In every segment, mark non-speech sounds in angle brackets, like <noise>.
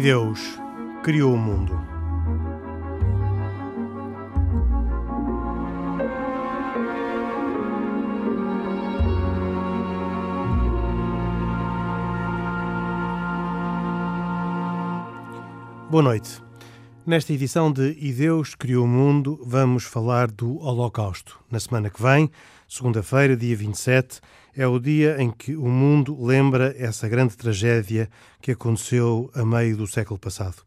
E Deus criou o mundo. Boa noite. Nesta edição de E Deus Criou o Mundo, vamos falar do Holocausto. Na semana que vem, segunda-feira, dia 27, é o dia em que o mundo lembra essa grande tragédia que aconteceu a meio do século passado.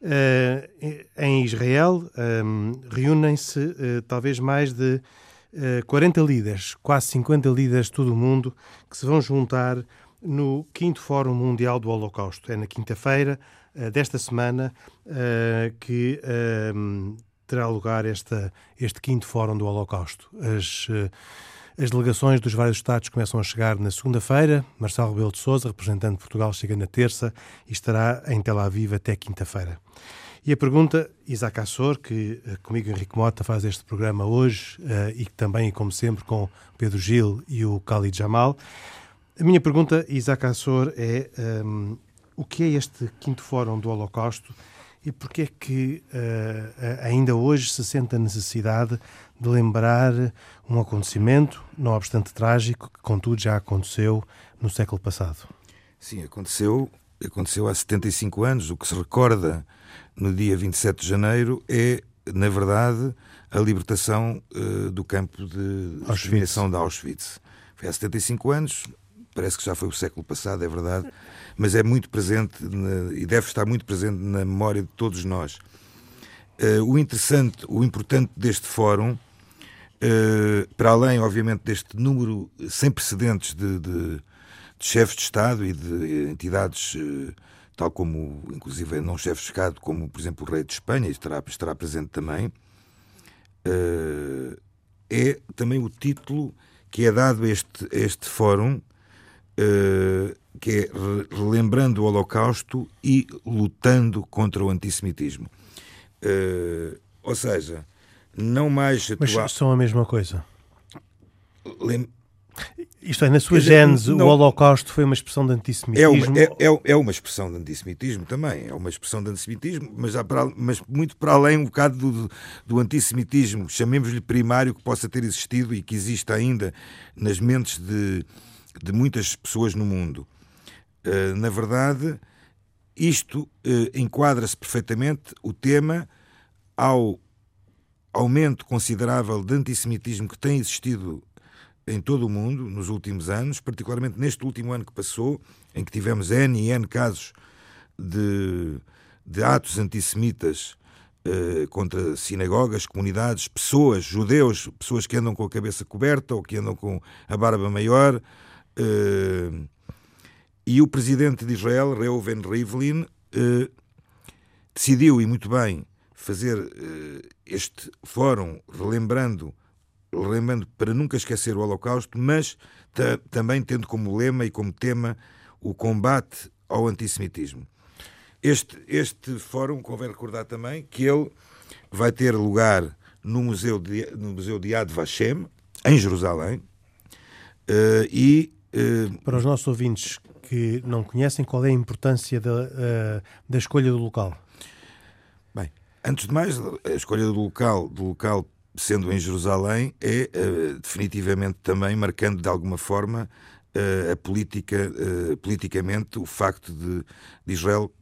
Uh, em Israel, um, reúnem-se uh, talvez mais de uh, 40 líderes, quase 50 líderes de todo o mundo, que se vão juntar no 5 Fórum Mundial do Holocausto. É na quinta-feira desta semana que ehm, terá lugar esta, este 5 Fórum do Holocausto. As as delegações dos vários Estados começam a chegar na segunda-feira. Marcelo Rebelo de Sousa, representante de Portugal, chega na terça e estará em Tel Aviv até quinta-feira. E a pergunta, Isaac Assor, que eh, comigo Henrique Mota faz este programa hoje uh, e também, como sempre, com Pedro Gil e o Khalid Jamal. A minha pergunta, Isaac Assor, é um, ehm, o que é este quinto fórum do Holocausto e porquê é que uh, ainda hoje se sente a necessidade de lembrar um acontecimento, não obstante trágico, que contudo já aconteceu no século passado. Sim, aconteceu, aconteceu há 75 anos. O que se recorda no dia 27 de janeiro é, na verdade, a libertação uh, do campo de exterminação de Auschwitz. Foi há 75 anos, parece que já foi o século passado, é verdade, mas é muito presente na, e deve estar muito presente na memória de todos nós. Uh, o interessante, o importante deste fórum eh, para além, obviamente, deste número sem precedentes de, de, de, chefes de Estado e de entidades, uh, tal como, inclusive, não chefes de Estado, como, por exemplo, o rei de Espanha, estará, estará presente também, uh, é também o título que é dado a este, a este fórum, que é Relembrando o Holocausto e Lutando contra o Antissemitismo. ou seja, não mais. Mas são a mesma coisa. Lem... Isto é, na sua gênese, não... o Holocausto foi uma expressão de antissemitismo? É uma, é, é, é uma expressão de antissemitismo também, é uma expressão de antissemitismo, mas, para, mas muito para além um bocado do, do antissemitismo, chamemos-lhe primário, que possa ter existido e que existe ainda nas mentes de, de muitas pessoas no mundo. Uh, na verdade, isto uh, enquadra-se perfeitamente o tema ao aumento considerável de antissemitismo que tem existido em todo o mundo nos últimos anos, particularmente neste último ano que passou, em que tivemos N e N casos de, de atos antissemitas eh, contra sinagogas, comunidades, pessoas, judeus, pessoas que andam com a cabeça coberta ou que andam com a barba maior. Eh, e o presidente de Israel, Reuven Rivlin, eh, decidiu, e muito bem, fazer uh, este fórum relembrando, relembrando para nunca esquecer o Holocausto, mas também tendo como lema e como tema o combate ao antissemitismo. Este, este fórum, convém recordar também que ele vai ter lugar no Museu de, no Museu de Yad Vashem, em Jerusalém, e... Uh, para os nossos ouvintes que não conhecem, qual é a importância da, uh, da escolha do local? Antes de mais, a escolha do local, do local sendo em Jerusalém, é uh, definitivamente também marcando de alguma forma a política, politicamente, o facto de, de, Israel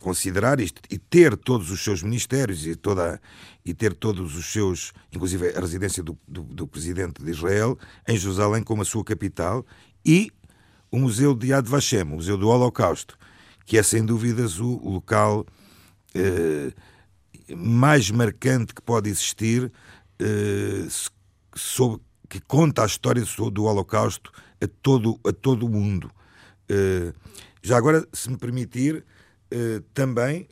considerar isto e ter todos os seus ministérios e, toda, e ter todos os seus, inclusive a residência do, do, do presidente de Israel, em Jerusalém como a sua capital e o Museu de Yad Vashem, o Museu do Holocausto, que é sem dúvidas o, local mais marcante que pode existir uh, sobre, que conta a história do Holocausto a todo, a todo o mundo. Uh, já agora, se me permitir, uh, também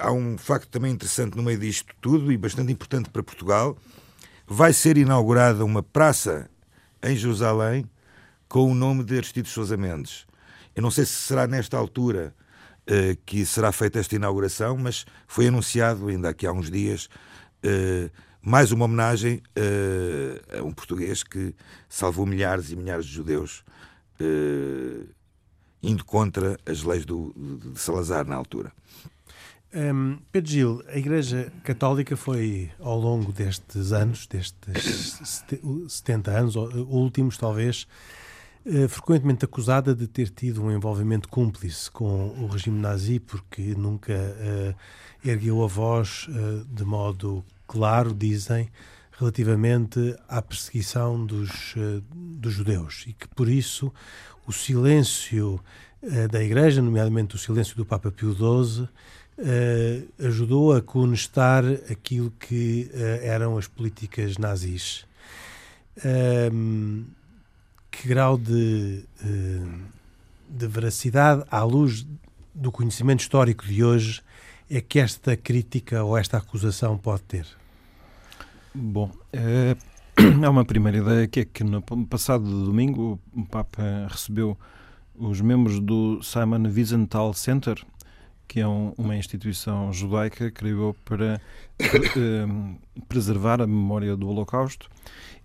há um facto também interessante no meio disto tudo e bastante importante para Portugal. Vai ser inaugurada uma praça em Jerusalém com o nome de Aristides Sousa Mendes. Eu não sei se será nesta altura uh, que será feita esta inauguração, mas foi anunciado ainda aqui há uns dias uh, mais uma homenagem uh, a um português que salvou milhares e milhares de judeus, indo contra as leis do, de Salazar na altura. Um, Pedro Gil, a Igreja Católica foi, ao longo destes anos, destes 70 anos, últimos talvez, frequentemente acusada de ter tido um envolvimento cúmplice com o regime nazi, porque nunca uh, ergueu a voz uh, de modo claro, dizem, relativamente à perseguição dos, dos judeus e que por isso o silêncio da Igreja, nomeadamente o silêncio do Papa Pio XII, uh, ajudou a conestar aquilo que uh, eram as políticas nazis. Que grau de, uh, de veracidade, à luz do conhecimento histórico de hoje, é que esta crítica ou esta acusação pode ter? Bom, <clears throat> é, há uma primeira ideia que é que no passado domingo o Papa recebeu os membros do Simon Wiesenthal Center, que é um, uma instituição judaica criou para uh, preservar a memória do Holocausto.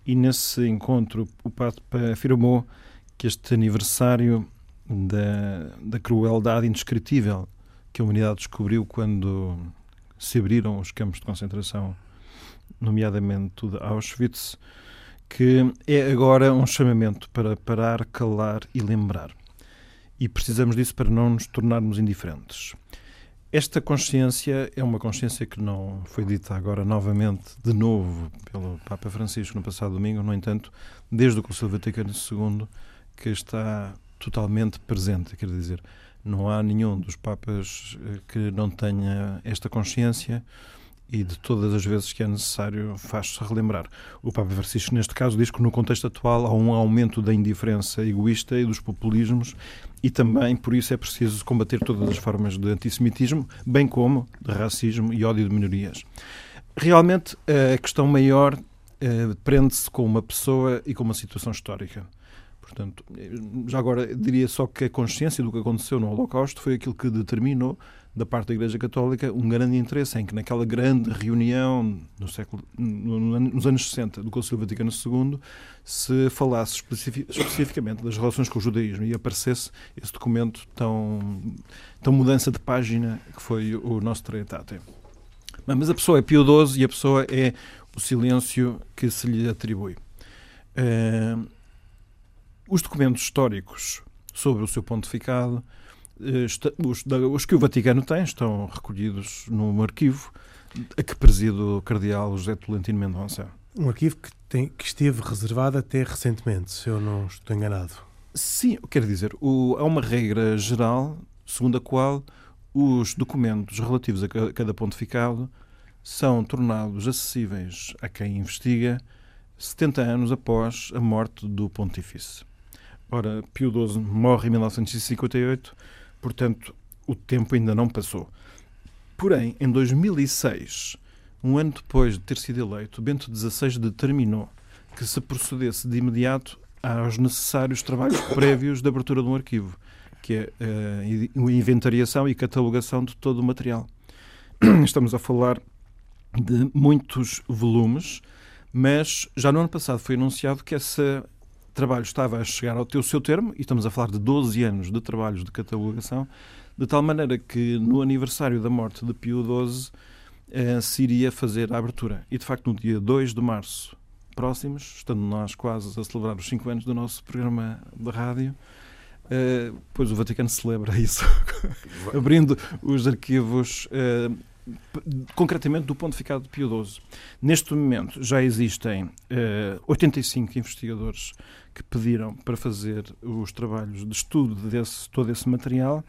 E nesse encontro o Papa afirmou que este aniversário da, da crueldade indescritível que a humanidade descobriu quando se abriram os campos de concentração, nomeadamente o de Auschwitz, que é agora um chamamento para parar, calar e lembrar. E precisamos disso para não nos tornarmos indiferentes. Esta consciência é uma consciência que não foi dita agora novamente, de novo, pelo Papa Francisco no passado domingo, no entanto, desde o Concílio Vaticano II, que está totalmente presente. Quer dizer, não há nenhum dos Papas eh, que não tenha esta consciência e de todas as vezes que é necessário faz-se relembrar. O Papa Francisco, neste caso, diz que no contexto atual há um aumento da indiferença egoísta e dos populismos e também, por isso, é preciso combater todas as formas de antissemitismo, bem como de racismo e ódio de minorias. Realmente, a questão maior eh, prende-se com uma pessoa e com uma situação histórica. Portanto, já agora diria só que a consciência do que aconteceu no Holocausto foi aquilo que determinou da parte da Igreja Católica um grande interesse em que naquela grande reunião no século, no, nos anos 60 do Concílio Vaticano II se falasse especific, especificamente das relações com o judaísmo e aparecesse esse documento tão, tão mudança de página que foi o nosso Traitate. Mas a pessoa é Pio XII e a pessoa é o silêncio que se lhe atribui. Uh, os documentos históricos sobre o seu pontificado os, os, que o Vaticano tem estão recolhidos num arquivo a que preside o cardeal José Tolentino Mendonça. Um arquivo que, tem, que esteve reservado até recentemente, se eu não estou enganado. Sim, quero dizer, o, há uma regra geral segundo a qual os documentos relativos a cada pontificado são tornados acessíveis a quem investiga 70 anos após a morte do pontífice. Ora, Pio XII morre em 1958 Portanto, o tempo ainda não passou. Porém, em 2006, um ano depois de ter sido eleito, Bento XVI determinou que se procedesse de imediato aos necessários trabalhos prévios de abertura de um arquivo, que é eh, a inventariação e catalogação de todo o material. <clears throat> Estamos a falar de muitos volumes, mas já no ano passado foi anunciado que esse trabalho estava a chegar ao teu seu termo, e estamos a falar de 12 anos de trabalhos de catalogação, de tal maneira que no aniversário da morte de Pio XII eh, se iria fazer a abertura. E de facto, no dia 2 de março próximos, estando nós quase a celebrar os 5 anos do nosso programa de rádio, eh, pois o Vaticano celebra isso, <laughs> abrindo os arquivos. Eh, concretamente do pontificado de Pio XII. Neste momento já existem uh, eh, 85 investigadores que pediram para fazer os trabalhos de estudo desse todo esse material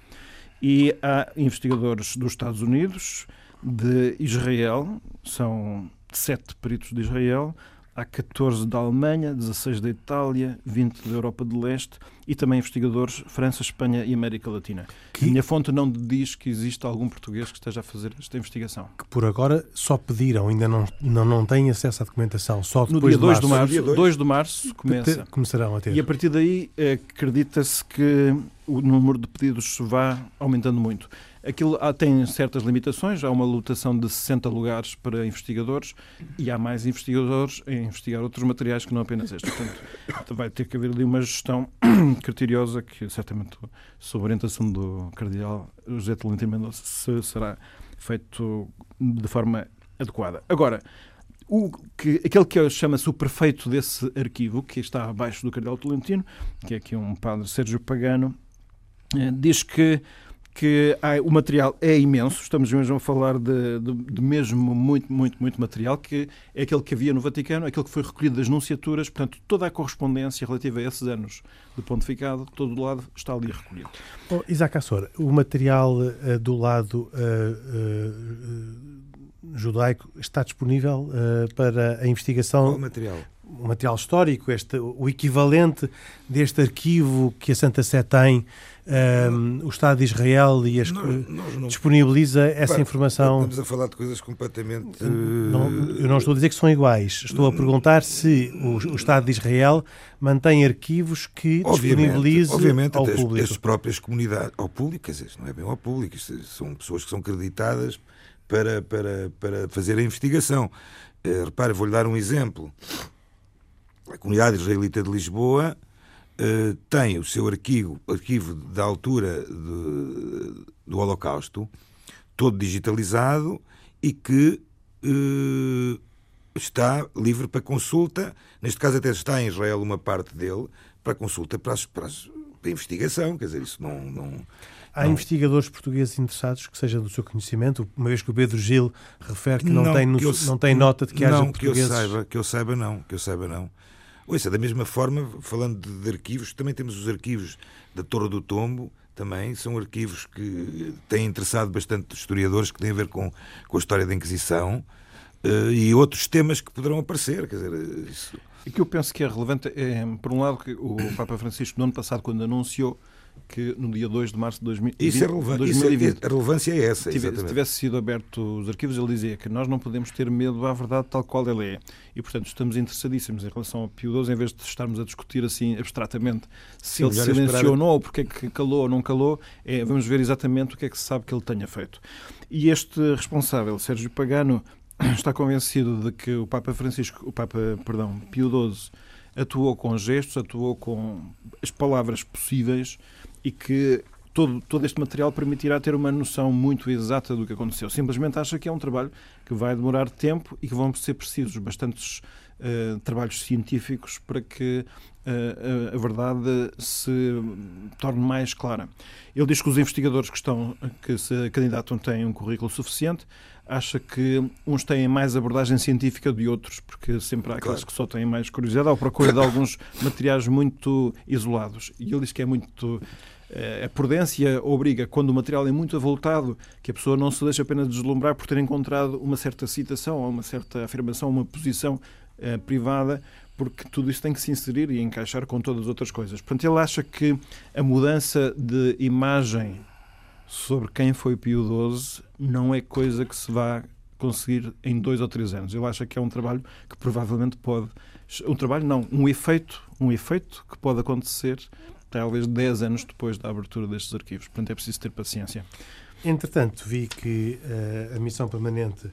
e há investigadores dos Estados Unidos, de Israel, são sete peritos de Israel, Há 14 da Alemanha, 16 da Itália, 20 da Europa de Leste e também investigadores França, Espanha e América Latina. Que... A minha fonte não diz que existe algum português que esteja a fazer esta investigação. Que por agora só pediram, ainda não, não, não têm acesso à documentação, só depois no dia 2 de março. De março 2 de março começa. Começarão a ter. E a partir daí acredita-se que o número de pedidos vá aumentando muito. Aquilo tem certas limitações, há uma lotação de 60 lugares para investigadores e há mais investigadores a investigar outros materiais que não apenas este. Portanto, vai ter que haver ali uma gestão <clears throat> criteriosa que certamente, sob orientação do cardeal José Tolentino Mendonça, será feito de forma adequada. Agora, o que, aquele que chama-se o prefeito desse arquivo, que está abaixo do Cardeal Tolentino, que é aqui um padre Sérgio Pagano, eh, diz que que o material é imenso, estamos mesmo a falar de, de, de, mesmo muito, muito, muito material, que é aquele que havia no Vaticano, aquele que foi recolhido das nunciaturas, portanto, toda a correspondência relativa a esses anos de pontificado, todo o lado está ali recolhido. Oh, Isaac Assor, o material uh, do lado uh, uh, judaico está disponível uh, para a investigação. Qual material? O material histórico, este, o equivalente deste arquivo que a Santa Sé tem, um, o Estado de Israel e as, nós, nós não, disponibiliza essa informação. Estamos a falar de coisas completamente. Não, eu não estou a dizer que são iguais. Estou a perguntar se o, o Estado de Israel mantém arquivos que disponibiliza obviamente, ao público. As, as próprias comunidades, ao público, quer dizer, não é bem ao público, são pessoas que são acreditadas para, para, para fazer a investigação. Uh, repare, vou-lhe dar um exemplo. A comunidade israelita de Lisboa uh, tem o seu arquivo, arquivo da altura de, do Holocausto, todo digitalizado e que uh, está livre para consulta. Neste caso, até está em Israel uma parte dele para consulta para, as, para, as, para a investigação. Quer dizer, isso não, não Há não. investigadores portugueses interessados que sejam do seu conhecimento, uma vez que o Pedro Gil refere que não, não tem, no, eu, não tem nota de que haja não, portugueses. Que eu saiba, que eu saiba não, que eu saiba não. Ouça, da mesma forma, falando de, de arquivos, também temos os arquivos da Torre do Tombo, também são arquivos que têm interessado bastante historiadores que têm a ver com, com a história da Inquisição uh, e outros temas que poderão aparecer. Quer dizer, isso... O que eu penso que é relevante é, por um lado, que o Papa Francisco, no ano passado, quando anunciou que no dia 2 de março de 2020. Isso é relevante. 2020, isso é, a relevância é essa. Se tivesse sido aberto os arquivos, ele dizia que nós não podemos ter medo à verdade tal qual ela é. E, portanto, estamos interessadíssimos em relação ao Pio XII, em vez de estarmos a discutir assim abstratamente se Sim, ele silenciou esperar... ou não, ou porque é que calou ou não calou, é, vamos ver exatamente o que é que se sabe que ele tenha feito. E este responsável, Sérgio Pagano, <clears throat> está convencido de que o Papa Francisco, o Papa, perdão, Pio XII, atuou com gestos, atuou com as palavras possíveis e que todo, todo este material permitirá ter uma noção muito exata do que aconteceu. Simplesmente acha que é um trabalho que vai demorar tempo e que vão ser precisos bastantes uh, trabalhos científicos para que uh, a verdade se torne mais clara. Ele diz que os investigadores que estão, que se candidatam têm um currículo suficiente, acha que uns têm mais abordagem científica de outros, porque sempre há aqueles claro. que só têm mais curiosidade ou procura de alguns materiais muito isolados. E ele diz que é muito. Eh, a prudência obriga, quando o material é muito avultado, que a pessoa não se deixe apenas deslumbrar por ter encontrado uma certa citação ou uma certa afirmação, uma posição eh, privada, porque tudo isso tem que se inserir e encaixar com todas as outras coisas. Portanto, ele acha que a mudança de imagem sobre quem foi Pio XII não é coisa que se vá conseguir em dois ou três anos. Ele acha que é um trabalho que provavelmente pode. Um trabalho, não, um efeito, um efeito que pode acontecer talvez dez anos depois da abertura destes arquivos. Portanto, é preciso ter paciência. Entretanto, vi que uh, a missão permanente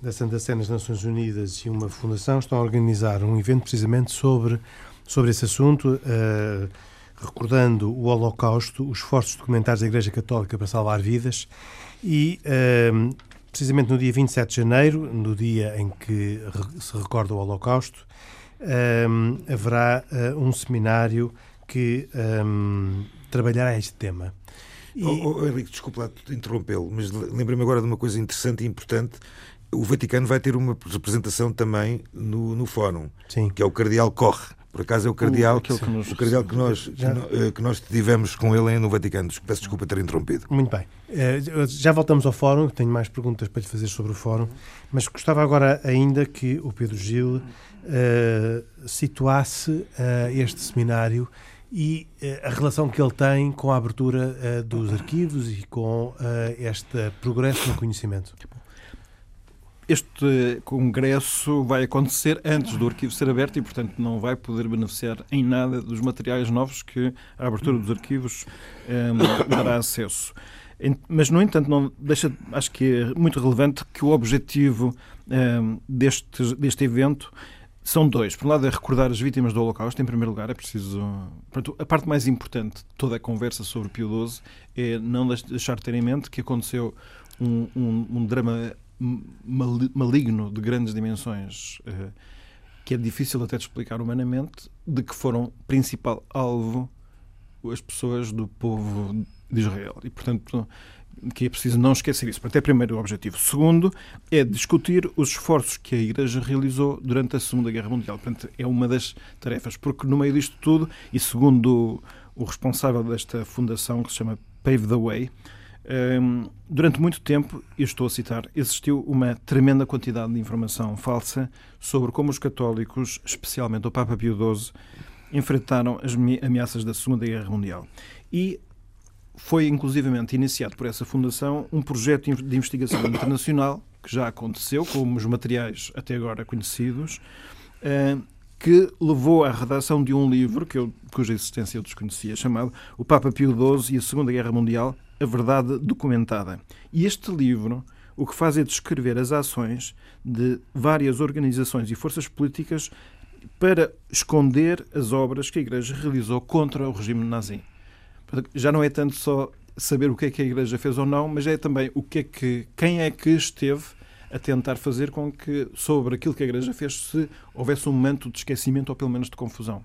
da Santa Sé nas Nações Unidas e uma fundação estão a organizar um evento precisamente sobre, sobre esse assunto. Uh, recordando o Holocausto, os esforços documentários da Igreja Católica para salvar vidas e, ehm, precisamente no dia 27 de janeiro, no dia em que se recorda o Holocausto, ehm, haverá eh, um seminário que ehm, trabalhará este tema. E... Oh, oh, Henrique, desculpa interrompê-lo, mas lembrei-me agora de uma coisa interessante e importante. O Vaticano vai ter uma representação também no, no Fórum, Sim. que é o Cardeal Corre por acaso é o cardeal, o, que, nos, o cardeal que, nós, que nós tivemos com ele no Vaticano. Peço desculpa ter interrompido. Muito bem. Eh, já voltamos ao fórum, tenho mais perguntas para lhe fazer sobre o fórum, mas gostava agora ainda que o Pedro Gil uh, situasse uh, este seminário e uh, a relação que ele tem com a abertura dos arquivos e com este progresso no conhecimento. Este congresso vai acontecer antes do arquivo ser aberto e, portanto, não vai poder beneficiar em nada dos materiais novos que a abertura dos arquivos um, dará acesso. Mas, no entanto, não deixa, acho que é muito relevante que o objetivo um, deste, deste evento são dois. Por um lado, é recordar as vítimas do Holocausto, em primeiro lugar. É preciso. Portanto, a parte mais importante de toda a conversa sobre Pio XII é não deixar de ter em mente que aconteceu um, um, um drama maligno de grandes dimensões, uh, que é difícil até de explicar humanamente, de que foram principal alvo as pessoas do povo de Israel. E, portanto, que é preciso não esquecer isso. Portanto, é primeiro o objetivo. Segundo, é discutir os esforços que a Igreja realizou durante a Segunda Guerra Mundial. Portanto, é uma das tarefas, porque no meio disto tudo, e segundo o responsável desta fundação, que se chama Pave the Way, durante muito tempo, e estou a citar, existiu uma tremenda quantidade de informação falsa sobre como os católicos, especialmente o Papa Pio XII, enfrentaram as ameaças da Segunda Guerra Mundial. E foi inclusivamente iniciado por essa fundação um projeto de investigação internacional que já aconteceu, com os materiais até agora conhecidos, que levou à redação de um livro que eu, cuja existência eu desconhecia, chamado O Papa Pio XII e a Segunda Guerra Mundial, a Verdade Documentada. E este livro o que faz é descrever as ações de várias organizações e forças políticas para esconder as obras que a Igreja realizou contra o regime nazi. Já não é tanto só saber o que é que a Igreja fez ou não, mas é também o que é que quem é que esteve a tentar fazer com que sobre aquilo que a Igreja fez se houvesse um momento de esquecimento ou pelo menos de confusão.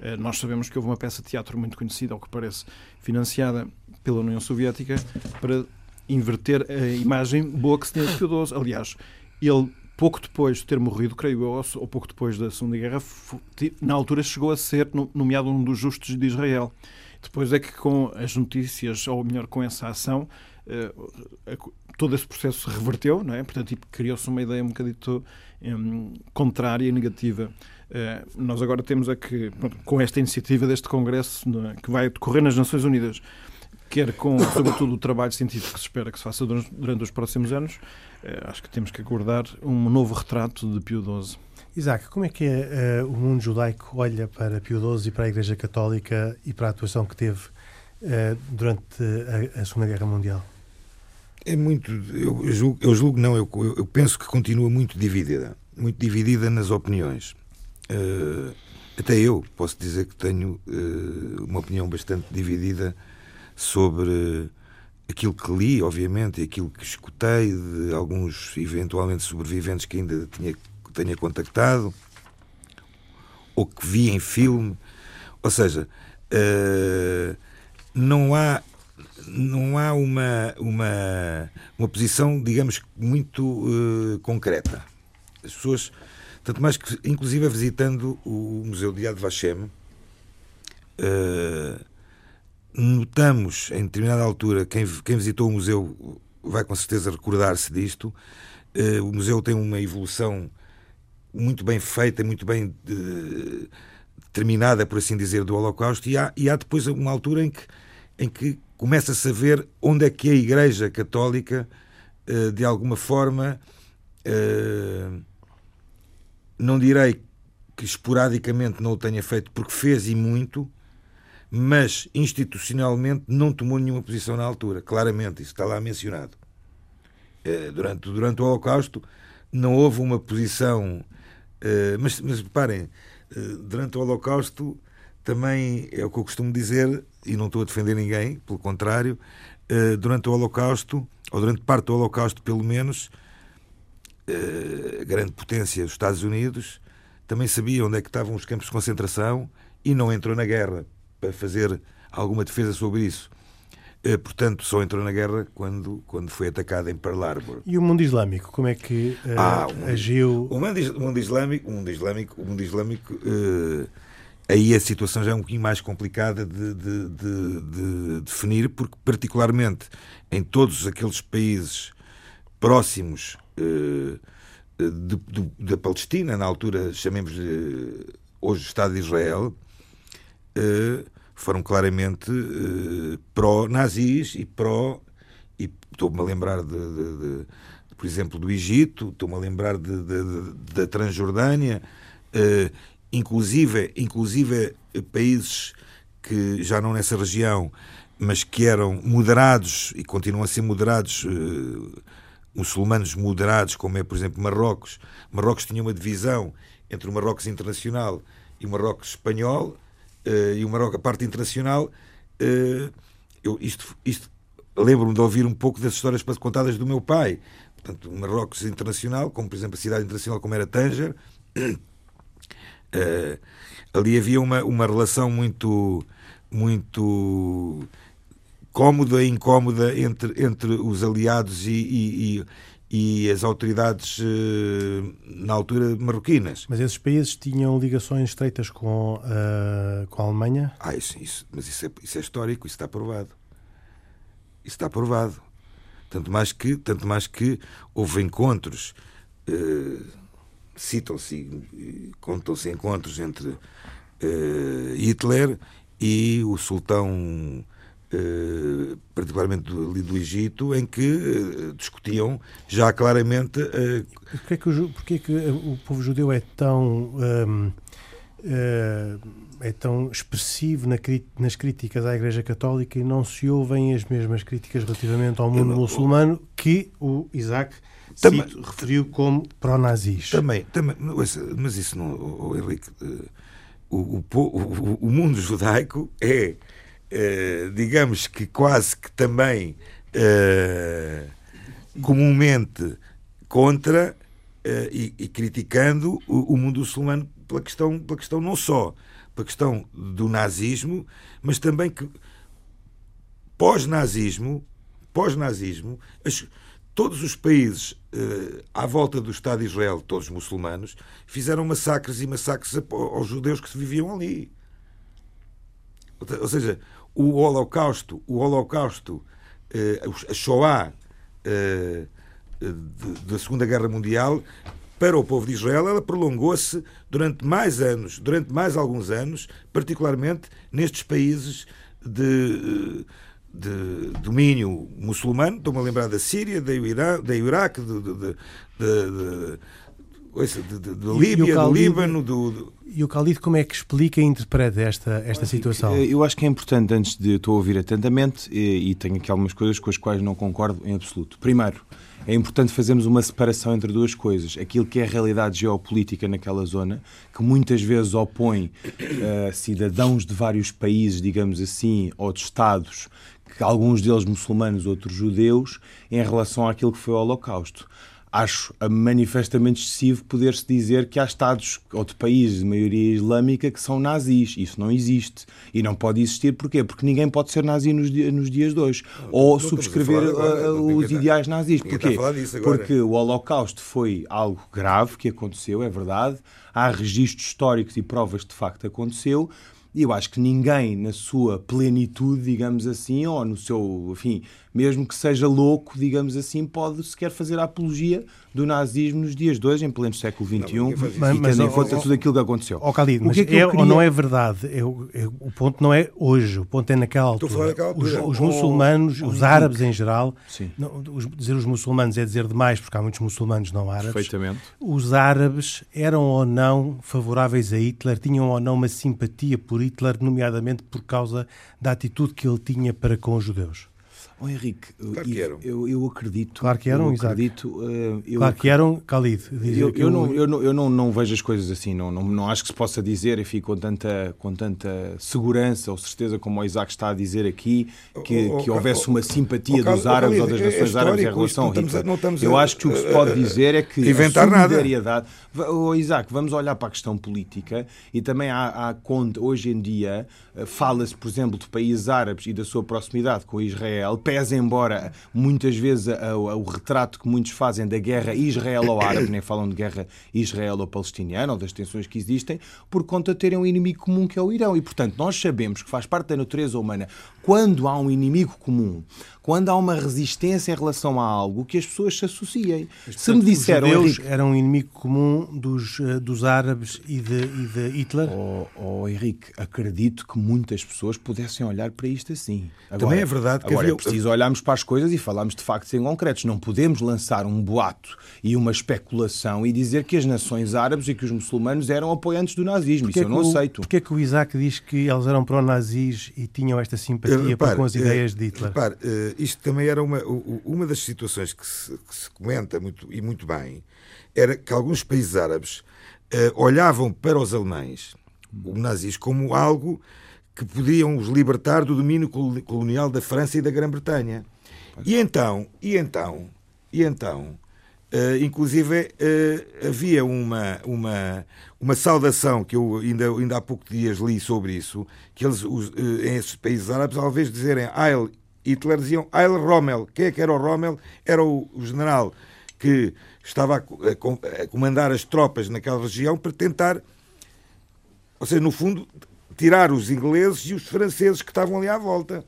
Eh, nós sabemos que houve uma peça de teatro muito conhecida, ao que parece, financiada pela União Soviética para inverter a imagem boa que se tinha de Pio Aliás, ele pouco depois de ter morrido, creio eu, ou pouco depois da Segunda Guerra, na altura chegou a ser nomeado um dos justos de Israel. Depois é que com as notícias, ou melhor, com essa ação, eh, todo esse processo se reverteu, não é? Portanto, criou-se uma ideia um bocadito um, contrária e negativa. Uh, nós agora temos é que, com esta iniciativa deste Congresso, é? que vai decorrer nas Nações Unidas, quer com, sobretudo, o trabalho científico que se espera que se faça durante, durante os próximos anos, uh, acho que temos que aguardar um novo retrato de Pio XII. Isaac, como é que uh, o mundo judaico olha para Pio XII e para a Igreja Católica e para a atuação que teve uh, durante a, a, Segunda Guerra Mundial? É muito. Eu julgo, eu julgo não, eu, eu, penso que continua muito dividida. Muito dividida nas opiniões. Uh, até eu posso dizer que tenho uma opinião bastante dividida sobre aquilo que li, obviamente, e aquilo que escutei de alguns eventualmente sobreviventes que ainda tinha tenha contactado ou que vi em filme. Ou seja, uh, não há não há uma, uma, uma posição, digamos, muito uh, concreta. As pessoas, tanto mais que, inclusive, visitando o Museu de Yad Vashem, uh, notamos, em determinada altura, quem, quem visitou o museu vai com certeza recordar-se disto, uh, o museu tem uma evolução muito bem feita, muito bem de, determinada, por assim dizer, do Holocausto, e há, e há depois uma altura em que, em que começa-se a ver onde é que a Igreja Católica, eh, de alguma forma, eh, não direi que esporadicamente não o tenha feito, porque fez e muito, mas institucionalmente não tomou nenhuma posição na altura. Claramente, isso está lá mencionado. Eh, durante, durante o Holocausto não houve uma posição eh, mas, mas reparem, uh, durante o Holocausto também é o que eu costumo dizer, e não estou a defender ninguém, pelo contrário, durante o Holocausto, ou durante parte do Holocausto pelo menos, a grande potência, os Estados Unidos, também sabia onde é que estavam os campos de concentração e não entrou na guerra para fazer alguma defesa sobre isso. Eh, portanto, só entrou na guerra quando, quando foi atacada em Pearl Harbor. E o mundo islâmico, como é que uh, ah, agiu? O mundo, o mundo islâmico, o mundo islâmico, o mundo islâmico uh, aí a situação já é um pouquinho mais complicada de, de, de, de, definir, porque particularmente em todos aqueles países próximos uh, da Palestina, na altura chamemos-lhe hoje Estado de Israel, foram claramente uh, pró-nazis e pró. E estou-me a lembrar, de, de, de, por exemplo, do Egito, estou-me a lembrar da Transjordânia, uh, inclusive, inclusive países que já não nessa região, mas que eram moderados e continuam a ser moderados, uh, muçulmanos moderados, como é, por exemplo, Marrocos. Marrocos tinha uma divisão entre o Marrocos internacional e o Marrocos espanhol, uh, e o Marrocos, a parte internacional. Uh, eu, isto, isto lembro-me de ouvir um pouco das histórias contadas do meu pai. Portanto, o Marrocos internacional, como por exemplo a cidade internacional como era Tanger, uh, <clears throat> ali havia uma, uma relação muito muito cómoda e incómoda entre, entre os aliados e, e, e, as autoridades uh, na altura marroquinas. Mas esses países tinham ligações estreitas com, uh, com a Alemanha? Ah, isso, isso, mas isso é, isso é histórico, isso está provado. Isso está provado. Tanto mais que, tanto mais que houve encontros, uh, citam-se, contam-se encontros entre uh, Hitler e o sultão, uh, particularmente do, do, Egito, em que uh, discutiam já claramente. Uh, porquê, que o, porquê que o povo judeu é tão. Um, é tão expressivo na, nas críticas à Igreja Católica e não se ouvem as mesmas críticas relativamente ao mundo não, muçulmano que o Isaac também, cito, referiu como pró-nazis. Também, também, mas isso não, oh, Henrique, o, o, o, mundo judaico é, uh, digamos que quase que também uh, comumente contra uh, e, e, criticando o, o, mundo muçulmano pela questão, pela questão não só pela questão do nazismo, mas também que pós-nazismo, pós-nazismo, todos os países à volta do Estado de Israel, todos muçulmanos, fizeram massacres e massacres aos judeus que viviam ali. Ou seja, o Holocausto, o Holocausto, a Shoah uh, da Segunda Guerra Mundial, para o povo de Israel, ela prolongou-se durante mais anos, durante mais alguns anos, particularmente nestes países de de domínio muçulmano, estou-me a lembrar da Síria, da, Irã, da Iraque, de, de, de, de Líbia, do Líbano. Do, do... E o Khalid, como é que explica e interpreta esta, esta situação? Eu acho que é importante, antes de estou a ouvir atentamente, e, e tenho aqui algumas coisas com as quais não concordo em absoluto. Primeiro, é importante fazermos uma separação entre duas coisas. Aquilo que é a realidade geopolítica naquela zona, que muitas vezes opõe uh, cidadãos de vários países, digamos assim, ou de Estados, que alguns deles muçulmanos, outros judeus, em relação àquilo que foi o Holocausto. Acho manifestamente excessivo poder-se dizer que há Estados ou de países de maioria islâmica que são nazis. Isso não existe. E não pode existir. Porquê? Porque ninguém pode ser nazi nos, dias, nos dias de hoje. Não, ou não subscrever agora, uh, os ideais nazis. Porquê? Porque o Holocausto foi algo grave que aconteceu, é verdade. Há registros históricos e provas de facto aconteceu e eu acho que ninguém, na sua plenitude, digamos assim, ou no seu, enfim, mesmo que seja louco, digamos assim, pode sequer fazer a apologia do nazismo nos dias de hoje, em pleno século XXI, não, mas, e tendo em conta tudo aquilo que aconteceu. Ó oh, Khalid, mas é, queria... ou não é verdade? Eu, eu, o ponto não é hoje, o ponto é naquela altura. Naquela altura. Os, os muçulmanos, oh, os árabes em geral, não, os, dizer os muçulmanos é dizer demais, porque há muitos muçulmanos não árabes. Perfeitamente. Os árabes eram ou não favoráveis a Hitler, tinham ou não uma simpatia por Hitler, nomeadamente por causa da atitude que ele tinha para com os judeus. Oh, Henrique, claro que eram. Eu, eu acredito. Claro que eram, eu acredito, uh, eu claro que eram, Khalid. Eu, eu, não, eu, não, eu não, não vejo as coisas assim. Não, não, não acho que se possa dizer, enfim, com tanta, com tanta segurança ou certeza como o Isaac está a dizer aqui, que, oh, oh, que houvesse uma simpatia dos árabes ou das é nações é árabes em relação ao Hitler. eu acho que o que se pode dizer é que inventar a solidariedade. Nada. Oh, Isaac, vamos olhar para a questão política e também há, há hoje em dia eh, fala-se, por exemplo, de países árabes e da sua proximidade com Israel pese embora muitas vezes o retrato que muitos fazem da guerra israelo-árabe, nem falam de guerra israelo-palestiniana ou das tensões que existem, por conta de terem um inimigo comum que é o Irão. E, portanto, nós sabemos que faz parte da natureza humana, quando há um inimigo comum, quando há uma resistência em relação a algo, que as pessoas se associem. Mas, se me disseram. Os judeus Henrique, eram um inimigo comum dos, eh, dos árabes e de, e de Hitler? Oh, oh, Henrique, acredito que muitas pessoas pudessem olhar para isto assim. Agora, Também é verdade que agora havia... é preciso olharmos para as coisas e falarmos de factos em concretos. Não podemos lançar um boato e uma especulação e dizer que as nações árabes e que os muçulmanos eram apoiantes do nazismo. Porque Isso eu não o, aceito. Porquê é que o Isaac diz que eles eram pró-nazis e tinham esta simpatia? Simpatia para com as ideias de Hitler. Repare, isto também era uma, uma das situações que se, que se comenta muito, e muito bem, era que alguns países árabes olhavam para os alemães, os nazis, como algo que podiam os libertar do domínio colonial da França e da Grã-Bretanha. E então, e então, e então, uh, inclusive uh, havia uma, uma, uma saudação que eu ainda, ainda há poucos dias li sobre isso, que eles, os, uh, em esses países árabes, ao invés de dizerem Heil Hitler, diziam Heil Rommel. Quem é que era o Rommel? Era o, o general que estava a, a comandar as tropas naquela região para tentar, ou seja, no fundo, tirar os ingleses e os franceses que estavam ali à volta.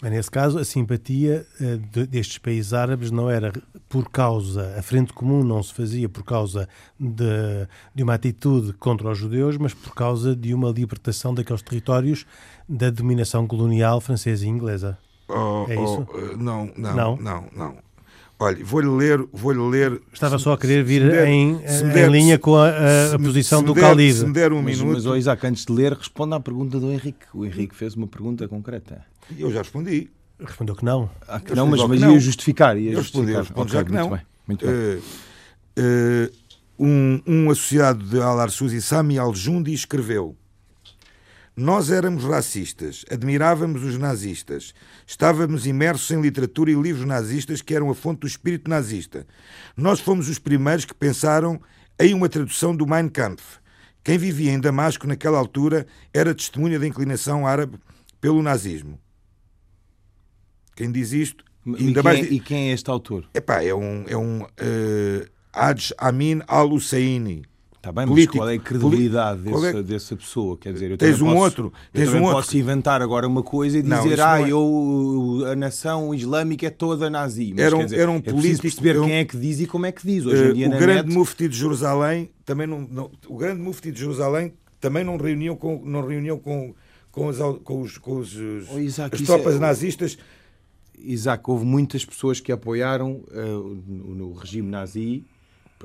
Mas nesse caso, a simpatia uh, destes países árabes não era por causa, a frente comum não se fazia por causa de, de uma atitude contra os judeus, mas por causa de uma libertação daqueles territórios da dominação colonial francesa e inglesa. Oh, é isso? Oh, eh, não, não, não, não, não. Olha, vou-lhe ler, vou-lhe ler. Estava só a querer vir der, em, der, em, linha com a, a, a posição do Khalid. Se me der um mas, minuto. Mas, oh, Isaac, antes de ler, responda à pergunta do Henrique. O Henrique fez uma pergunta concreta. Eu já respondi. Respondeu que não. Ah, que não, mas, mas ia justificar. Ia eu respondi, justificar. respondi okay, já que não. Muito bem, muito bem. Uh, uh, um, um, associado de Al-Arsuzi, Sami Al-Jundi, escreveu nós éramos racistas, admirávamos os nazistas, estávamos imersos em literatura e livros nazistas que eram a fonte do espírito nazista. Nós fomos os primeiros que pensaram em uma tradução do Mein Kampf. Quem vivia em Damasco naquela altura era testemunha da inclinação árabe pelo nazismo. Quem diz isto. E, quem, mais... e quem é este autor? Epá, é um, é um uh, Haj Amin al-Husseini Está bem, político, mas qual é a credibilidade desse, é... dessa pessoa? Quer dizer, eu tens um posso, outro. Tens eu um posso outro. inventar agora uma coisa e dizer, não, ah, é... eu, a nação islâmica é toda nazi. Mas, era um, dizer, era um é político. perceber um... quem é que diz e como é que diz. Hoje em dia, uh, o grande net... mufti de Jerusalém também não, não, o grande mufti de Jerusalém também não reuniu com, não reuniu com, com, as, com os, com os, oh, Isaac, as tropas é... nazistas. Isaac, houve muitas pessoas que apoiaram uh, no, regime nazi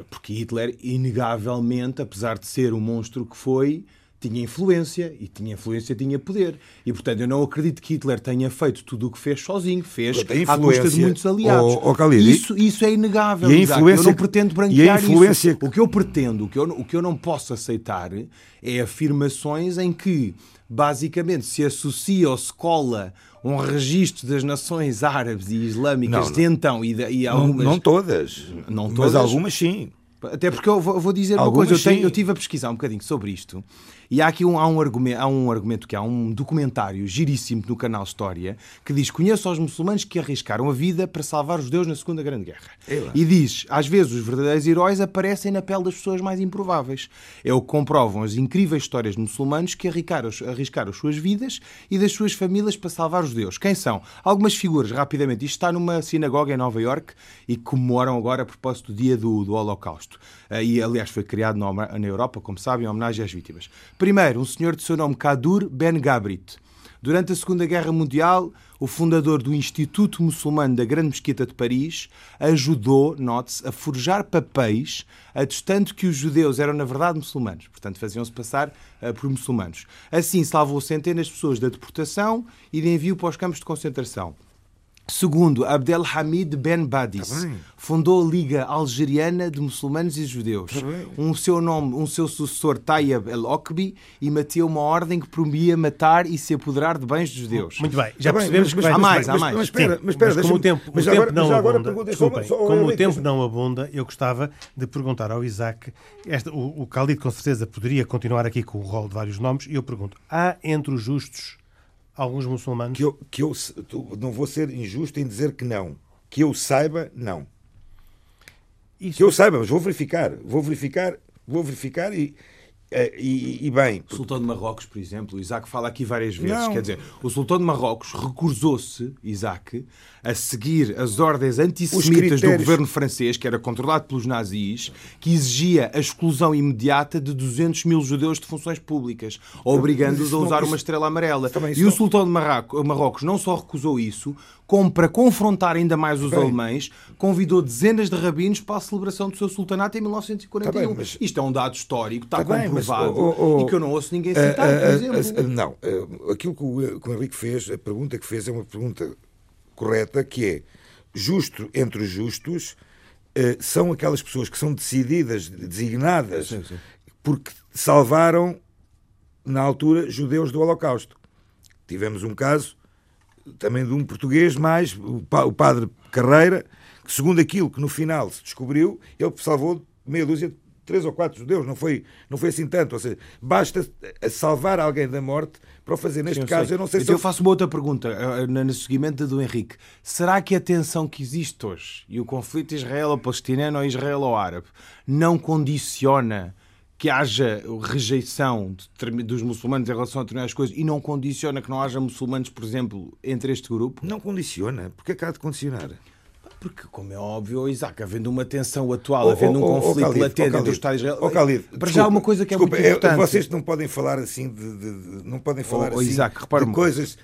porque Hitler, inegavelmente, apesar de ser o monstro que foi, tinha influência e tinha influência tinha poder. E portanto eu não acredito que Hitler tenha feito tudo o que fez sozinho. Fez à custa de muitos aliados. Isso, isso é inegável e a influência, eu não pretendo branquear influência... isso o que eu pretendo o que eu, o que eu não posso aceitar é afirmações em que basicamente se associa ou se cola um registro das nações árabes e islâmicas não, de então e, de, e algumas... Não, não, todas, não todas, mas algumas sim. Até porque eu vou, vou dizer algumas uma coisa, eu, tenho, eu tive a pesquisar um bocadinho sobre isto e há aqui um, há um, argumento, há um argumento que há um documentário giríssimo no canal História que diz: Conheço os muçulmanos que arriscaram a vida para salvar os judeus na Segunda Grande Guerra. E diz: Às vezes os verdadeiros heróis aparecem na pele das pessoas mais improváveis. É o que comprovam as incríveis histórias de muçulmanos que arriscaram, arriscaram as suas vidas e das suas famílias para salvar os judeus. Quem são? Algumas figuras, rapidamente. Isto está numa sinagoga em Nova York e comemoram agora a propósito do dia do, do Holocausto. Eh, e, aliás, foi criado na Europa, como sabem, em homenagem às vítimas. Primeiro, um senhor de seu nome Kadur Ben Gabrit. Durante a Segunda Guerra Mundial, o fundador do Instituto Muçulmano da Grande Mesquita de Paris ajudou, note-se, a forjar papéis, atestando que os judeus eram, na verdade, muçulmanos. Portanto, faziam-se passar uh, por muçulmanos. Assim, salvou centenas de pessoas da deportação e de envio para os campos de concentração. Segundo, Abdelhamid Ben Badis tá fundou a Liga Algeriana de Muçulmanos e Judeus. Tá um seu nome, um seu sucessor, Tayyab El-Okbi, e bateu uma ordem que proibia matar e se apoderar de bens dos judeus. Muito bem, já tá percebemos bem, que há mais, há mais. Mas, espera, mas, espera, mas como o tempo, mas o tempo agora, não agora abunda, desculpem, só, como o tempo não abunda, eu gostava de perguntar ao Isaac, esta, o, o Khalid com certeza poderia continuar aqui com o rol de vários nomes, e eu pergunto, há entre os justos alguns muçulmanos? Que eu, que eu não vou ser injusto em dizer que não. Que eu saiba, não. Isso. Que eu saiba, mas vou verificar. Vou verificar, vou verificar e, e, e, bem. O Sultão de Marrocos, por exemplo, o Isaac fala aqui várias vezes. Não. Quer dizer, o Sultão de Marrocos recusou-se, Isaac, a seguir as ordens antissemitas do governo francês, que era controlado pelos nazis, que exigia a exclusão imediata de 200 mil judeus de funções públicas, obrigando-os a usar uma estrela amarela. E o Sultão de Marrocos não só recusou isso, como para confrontar ainda mais os Bem, alemães, convidou dezenas de rabinos para a celebração do seu sultanato em 1941. Tá bem, mas... Isto é um dado histórico, está tá comprovado aprovado mas, oh, oh, e que eu não ouço ninguém citar, por exemplo. não, aquilo que o, que o Henrique fez, a pergunta que fez é uma pergunta correta, que é justo entre os justos são aquelas pessoas que são decididas, designadas, sim, sim. porque salvaram, na altura, judeus do Holocausto. Tivemos um caso também de um português mais, o padre Carreira, que segundo aquilo que no final se descobriu, ele salvou meia dúzia, três ou quatro judeus, não foi, não foi assim tanto. Ou seja, basta salvar alguém da morte para o fazer. Neste Sim, caso, eu, eu não sei então se. Eu faço uma outra pergunta, eh, eh, no seguimento do Henrique. Será que a tensão que existe hoje e o conflito israelo-palestiniano ou israelo-árabe não condiciona que haja rejeição dos muçulmanos em relação a determinadas coisas e não condiciona que não haja muçulmanos, por exemplo, entre este grupo? Não condiciona. Porque é que há de condicionar? Porque, como é óbvio, Isaac, havendo uma tensão atual, oh, havendo um conflito oh, latente oh, entre o Estado e Israel. Oh, Khalid, para desculpa, já há uma coisa que é desculpa, muito é, importante. Vocês não podem falar assim de. de, de não podem falar assim Isaac, de coisas.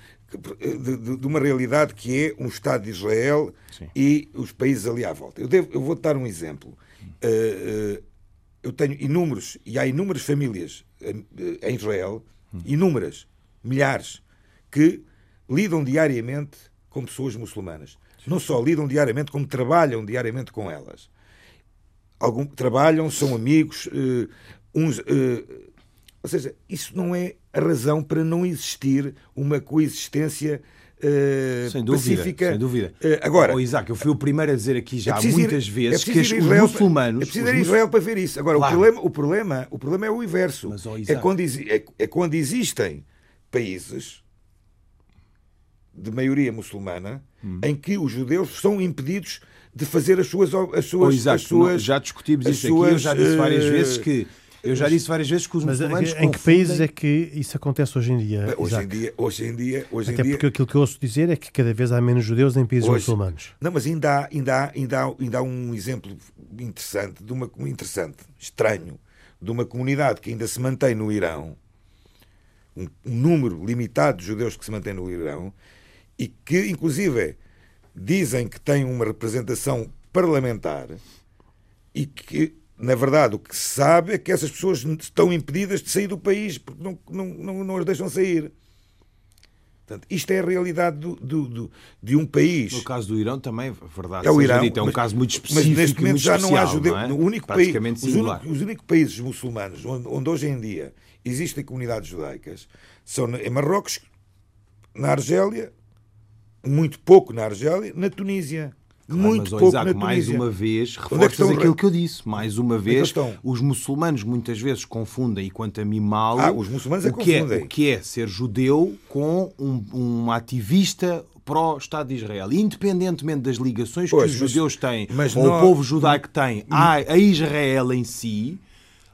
De, de, uma realidade que é um Estado de Israel Sim. e os países ali à volta. Eu, devo, eu vou dar um exemplo. Uh, uh, eu tenho inúmeros, e há inúmeras famílias eh, em Israel, inúmeras, milhares, que lidam diariamente com pessoas muçulmanas. Não só lidam diariamente, como trabalham diariamente com elas. Algum, trabalham, são amigos, uh, uns. Uh, ou seja, isso não é a razão para não existir uma coexistência Uh, sem dúvida, pacífica. Sem dúvida. Uh, agora, oh, Isaac, eu fui o primeiro a dizer aqui já é muitas ir, vezes é que os muçulmanos. É preciso ir a Israel para ver isso. Agora, claro. o, problema, o, problema, o problema é o inverso. Mas, oh, é, quando, é, é quando existem países de maioria muçulmana hum. em que os judeus são impedidos de fazer as suas. As suas, oh, Isaac, as suas já discutimos isso suas, aqui, eu já disse várias uh, vezes que eu já disse várias vezes que os Mas muçulmanos em que países é que isso acontece hoje em dia? Hoje em dia, hoje em dia, hoje Até em porque aquilo que eu ouço dizer é que cada vez há menos judeus em países hoje, muçulmanos. Não, mas ainda há, ainda, há, ainda, há, ainda há um exemplo interessante, de uma interessante, estranho, de uma comunidade que ainda se mantém no Irão, um, um número limitado de judeus que se mantém no Irão, e que, inclusive, dizem que têm uma representação parlamentar e que na verdade, o que se sabe é que essas pessoas estão impedidas de sair do país porque não, não, não, não as deixam sair. Portanto, isto é a realidade do, do, do, de um país. No caso do Irão também, verdade. É o Irão. Dito, é um mas, caso muito específico. Mas neste momento já não há judeu. É? Único país, os, únicos, os únicos países muçulmanos onde, onde, hoje em dia existem comunidades judaicas são em Marrocos, na Argélia, muito pouco na Argélia, na Tunísia. Claro, muito mas, pouco Isaac, mais uma vez, é reforças é aquilo que eu disse. Mais uma é vez, os muçulmanos muitas vezes confundem, e quanto a mim mal, ah, os muçulmanos é o, que é, o que é ser judeu com um, um ativista pró-Estado de Israel, independentemente das ligações pois, que os judeus têm, ou não... o povo judaico tem a, a Israel em si,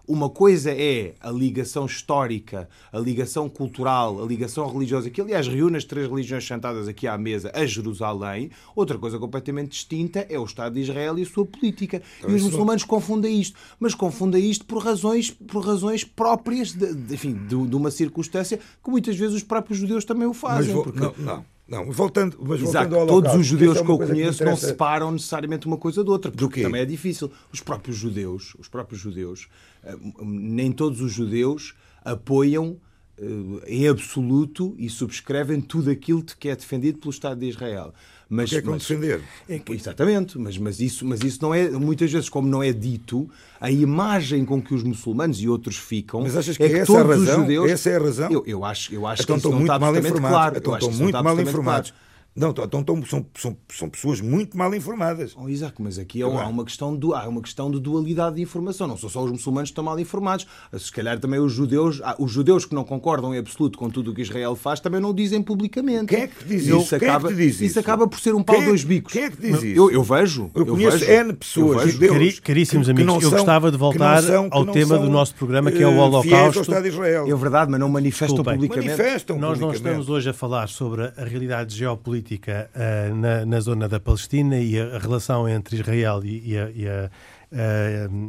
uma coisa é a ligação histórica, a ligação cultural, a ligação religiosa, que aliás reúne as três religiões sentadas aqui à mesa a Jerusalém. Outra coisa completamente distinta é o Estado de Israel e a sua política. Então, e os muçulmanos confundem isto, mas confundem isto por razões, por razões próprias de, de enfim, de, de, uma circunstância que muitas vezes os próprios judeus também o fazem. Vou... Porque... Não, não. Não, voltando, mas Exato, voltando ao todos os judeus é que eu conheço que não separam necessariamente uma coisa da outra, porque Do quê? também é difícil. Os próprios judeus, os próprios judeus, eh, nem todos os judeus apoiam eh, em absoluto e subscrevem tudo aquilo que é defendido pelo Estado de Israel. Mas, Porque é mas, defender. É exatamente, mas, mas, isso, mas isso não é, muitas vezes, como não é dito, a imagem com que os muçulmanos e outros ficam. Mas achas que, é que essa todos é a razão? os judeus. Essa é a razão? Eu, eu acho, eu acho então que isso não está absolutamente claro. Então estão muito mal informados. Claro. Não, então, então são, são, são pessoas muito mal informadas. Oh, Isaac, mas aqui há, há, uma questão de, há uma questão de dualidade de informação. Não são só os muçulmanos que estão mal informados. Se calhar também os judeus, os judeus que não concordam em absoluto com tudo o que Israel faz, também não o dizem publicamente. Quem é que diz isso? Isso, acaba, é que diz isso? isso acaba por ser um pau quem, é dois bicos. Quem é que diz isso? Eu, eu vejo. Eu, eu conheço vejo, N pessoas, vejo. judeus, Caríssimos que, amigos, que eu gostava de voltar são, ao tema são, do nosso programa, que é o eh, Holocausto. É verdade, mas não manifestam Desculpem. publicamente. Manifestam Nós não estamos hoje a falar sobre a realidade geopolítica uh, na, na zona da Palestina e a, a relação entre Israel e, e, a, e, a,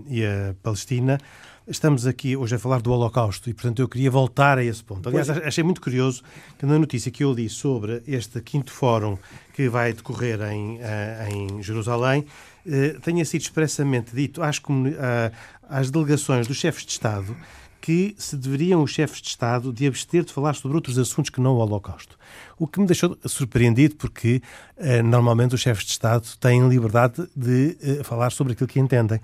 e, a, Palestina. Estamos aqui hoje a falar do Holocausto e, portanto, eu queria voltar a esse ponto. Aliás, achei muito curioso que na notícia que eu li sobre este quinto fórum que vai decorrer em, eh, em Jerusalém tenha sido expressamente dito às, às delegações dos chefes de Estado que se deveriam os chefes de Estado de abster de falar sobre outros assuntos que não o Holocausto. O que me deixou surpreendido, porque uh, normalmente os chefes de Estado têm liberdade de uh, falar sobre aquilo que entendem.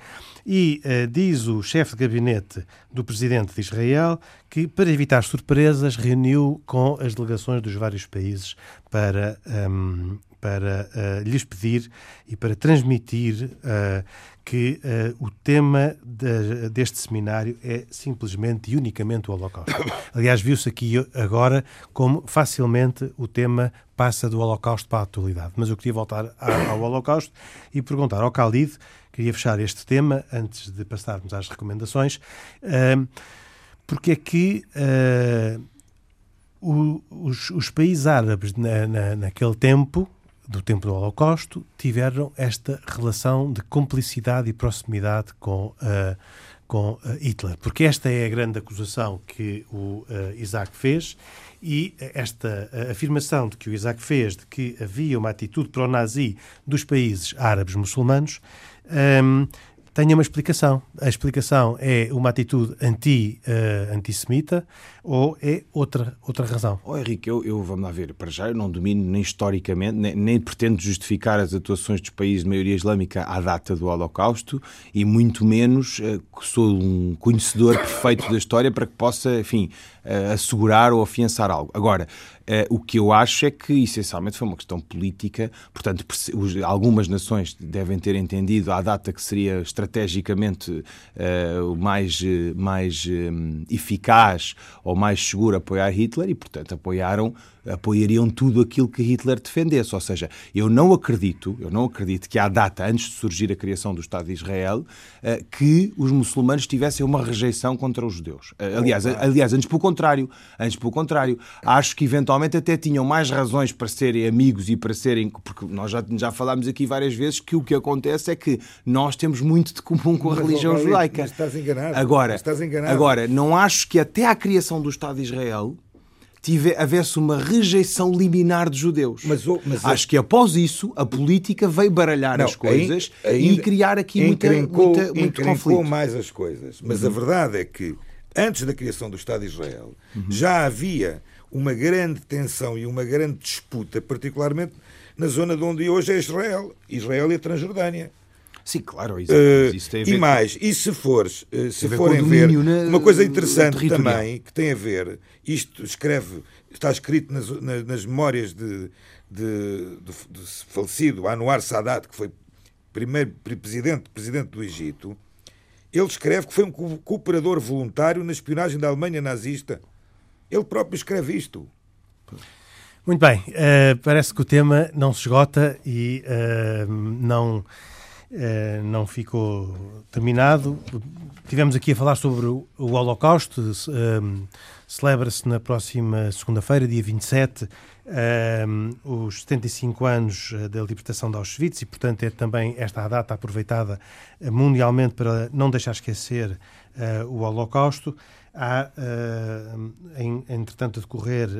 E uh, diz o chefe de gabinete do presidente de Israel que, para evitar surpresas, reuniu com as delegações dos vários países para, um, para lhes pedir e para transmitir que uh, o tema de, deste seminário é simplesmente e unicamente o Holocausto. <coughs> Aliás, viu-se aqui agora como facilmente o tema passa do Holocausto para a atualidade. Mas eu queria voltar ao Holocausto e perguntar ao Khalid, queria fechar este tema antes de passarmos às recomendações, uh, porque é que uh, o, os, os, países árabes na, na, naquele tempo do tempo do Holocausto tiveram esta relação de cumplicidade e proximidade com, uh, com uh, Hitler. Porque esta é a grande acusação que o uh, Isaac fez e esta afirmação de que o Isaac fez de que havia uma atitude pró-nazi dos países árabes muçulmanos um, tenha uma explicação. A explicação é uma atitude anti, uh, antissemita ou é outra, outra razão? Oh, Henrique, eu, eu, vamos lá ver, para já eu não domino nem historicamente, nem, nem pretendo justificar as atuações dos países de maioria islâmica à data do Holocausto e muito menos uh, sou um conhecedor perfeito da história para que possa, enfim, uh, assegurar ou afiançar algo. Agora, Uh, o que eu acho é que, essencialmente, foi uma questão política. Portanto, algumas nações devem ter entendido à data que seria estrategicamente uh, mais, mais um, eficaz ou mais seguro apoiar Hitler e, portanto, apoiaram apoiariam tudo aquilo que Hitler defendesse. Ou seja, eu não acredito, eu não acredito que à data antes de surgir a criação do Estado de Israel, eh, que os muçulmanos tivessem uma rejeição contra os judeus. Eh, aliás, aliás, antes pelo contrário, antes pelo contrário, acho que eventualmente até tinham mais razões para serem amigos e para serem, porque nós já, já falámos aqui várias vezes que o que acontece é que nós temos muito de comum com a mas, religião judaica. Mas estás enganado. Agora, estás enganado. agora, não acho que até à criação do Estado de Israel tive, houvesse uma rejeição liminar de judeus. Mas, mas Acho que após isso a política veio baralhar não, as coisas e criar aqui muita, muita, muito conflito. mais as coisas. Mas uhum. a verdade é que antes da criação do Estado de Israel uhum. já havia uma grande tensão e uma grande disputa, particularmente na zona de onde hoje é Israel, Israel e a Transjordânia. Sim, claro, Uh, isso tem a ver e mais, e se fores, uh, se forem ver, uma coisa interessante também, que tem a ver, isto escreve, está escrito nas, nas, nas memórias de, de, de, de, falecido Anwar Sadat, que foi primeiro presidente, presidente do Egito, ele escreve que foi um cooperador voluntário na espionagem da Alemanha nazista. Ele próprio escreve isto. Muito bem, uh, parece que o tema não se esgota e uh, não eh, não ficou terminado. Tivemos aqui a falar sobre o, Holocausto, um, celebra-se na próxima segunda-feira, dia 27, um, os 75 anos eh, da libertação de Auschwitz e, portanto, é também esta a data aproveitada eh, mundialmente para não deixar esquecer o Holocausto. Há, em, entretanto, a decorrer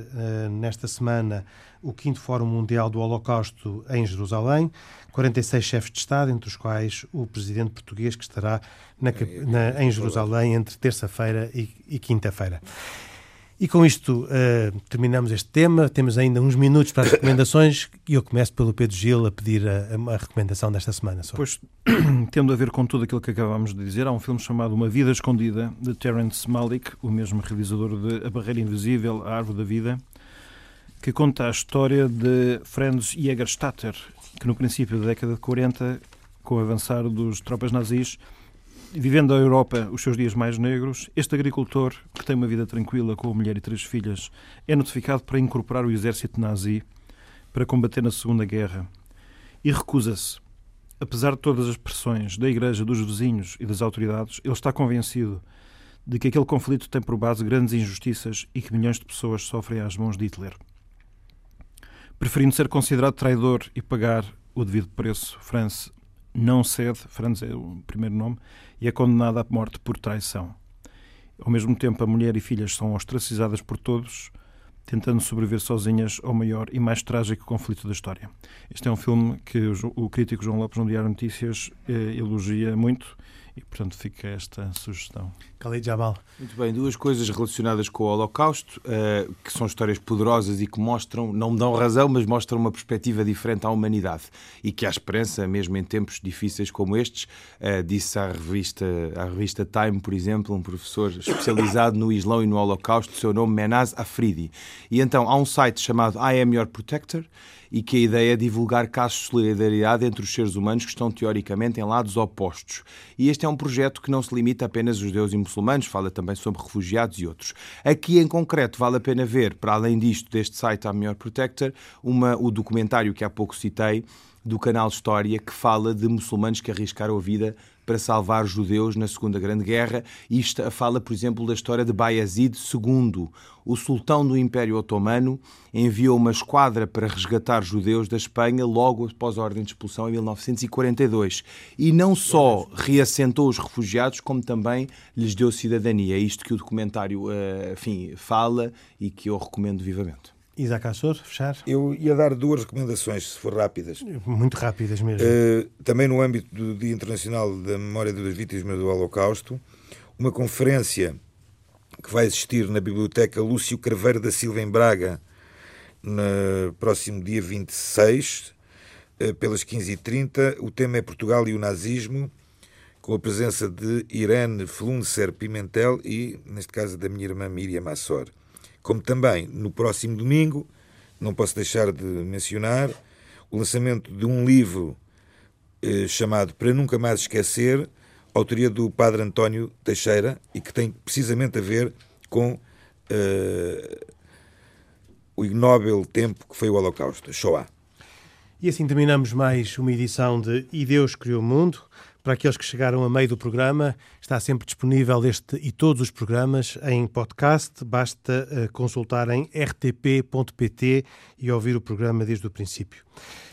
nesta semana o 5 Fórum Mundial do Holocausto em Jerusalém, 46 chefes de Estado, entre os quais o presidente português, que estará na, na, em Jerusalém entre terça-feira e, e quinta-feira. E com isto uh, terminamos este tema. Temos ainda uns minutos para as recomendações e eu começo pelo Pedro Gil a pedir a, a recomendação desta semana. Só. Pois, <clears throat> tendo a ver com tudo aquilo que acabámos de dizer, há um filme chamado Uma Vida Escondida, de Terence Malick, o mesmo realizador de A Barreira Invisível, A Árvore da Vida, que conta a história de Franz Jägerstatter, que no princípio da década de 40, com o avançar dos tropas nazis, vivendo a Europa os seus dias mais negros, este agricultor, que tem uma vida tranquila com a mulher e três filhas, é notificado para incorporar o exército nazi para combater na Segunda Guerra e recusa-se. Apesar de todas as pressões da Igreja, dos vizinhos e das autoridades, ele está convencido de que aquele conflito tem por base grandes injustiças e que milhões de pessoas sofrem às mãos de Hitler. Preferindo ser considerado traidor e pagar o devido preço, Franz não cede, Franz é o primeiro nome, e é condenada à morte por traição. Ao mesmo tempo, a mulher e filhas são ostracizadas por todos, tentando sobreviver sozinhas ao maior e mais trágico conflito da história. Este é um filme que o crítico João Lopes, no Diário Notícias, eh, elogia muito E, portanto, fica esta sugestão. Khalid Jamal. Muito bem, duas coisas relacionadas com o Holocausto, uh, que são histórias poderosas e que mostram, não me dão razão, mas mostram uma perspectiva diferente à humanidade e que há esperança, mesmo em tempos difíceis como estes, uh, disse à revista, à revista Time, por exemplo, um professor especializado no Islão e no Holocausto, seu nome Menaz Afridi. E então há um site chamado I Am Your Protector, e que a ideia é divulgar casos de solidariedade entre os seres humanos que estão teoricamente em lados opostos. E este é um projeto que não se limita apenas aos judeus e muçulmanos, fala também sobre refugiados e outros. Aqui em concreto vale a pena ver, para além disto, deste site A Melhor Protector, uma, o documentário que há pouco citei, do canal História, que fala de muçulmanos que arriscaram a vida para salvar judeus na Segunda Grande Guerra. Isto fala, por exemplo, da história de Bayezid II. O sultão do Império Otomano enviou uma esquadra para resgatar judeus da Espanha logo após a ordem de expulsão em 1942. E não só reassentou os refugiados, como também lhes deu cidadania. É isto que o documentário eh, enfim, fala e que eu recomendo vivamente. Isaac Assor, fechar? Eu ia dar duas recomendações, se for rápidas. Muito rápidas mesmo. Uh, também no âmbito do Dia Internacional da Memória das Vítimas do Holocausto, uma conferência que vai existir na Biblioteca Lúcio Carveiro da Silva em Braga, no próximo dia 26, uh, pelas 15h30. O tema é Portugal e o Nazismo, com a presença de Irene Flunser Pimentel e, neste caso, da minha irmã Miriam Assor. Como também no próximo domingo, não posso deixar de mencionar o lançamento de um livro eh, chamado Para Nunca Mais Esquecer, autoria do Padre António Teixeira, e que tem precisamente a ver com eh, o ignóbil tempo que foi o Holocausto, Shoah. E assim terminamos mais uma edição de E Deus Criou o Mundo. Para aqueles que chegaram a meio do programa, está sempre disponível este e todos os programas em podcast. Basta uh, consultar em rtp.pt e ouvir o programa desde o princípio.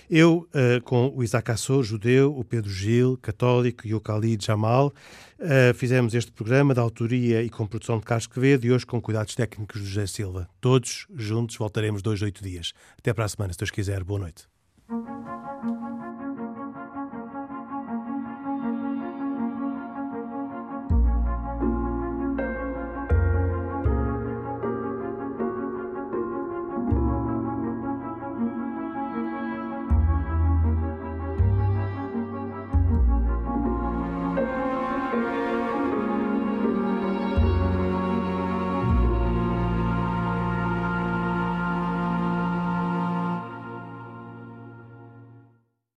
Eu, uh, com o Isaac Assor, judeu, o Pedro Gil, católico, e o Khalid Jamal, uh, fizemos este programa da autoria e com produção de Carlos Quevedo e hoje com cuidados técnicos do José Silva. Todos juntos voltaremos dois, oito dias. Até para a semana, se Deus quiser. Boa noite.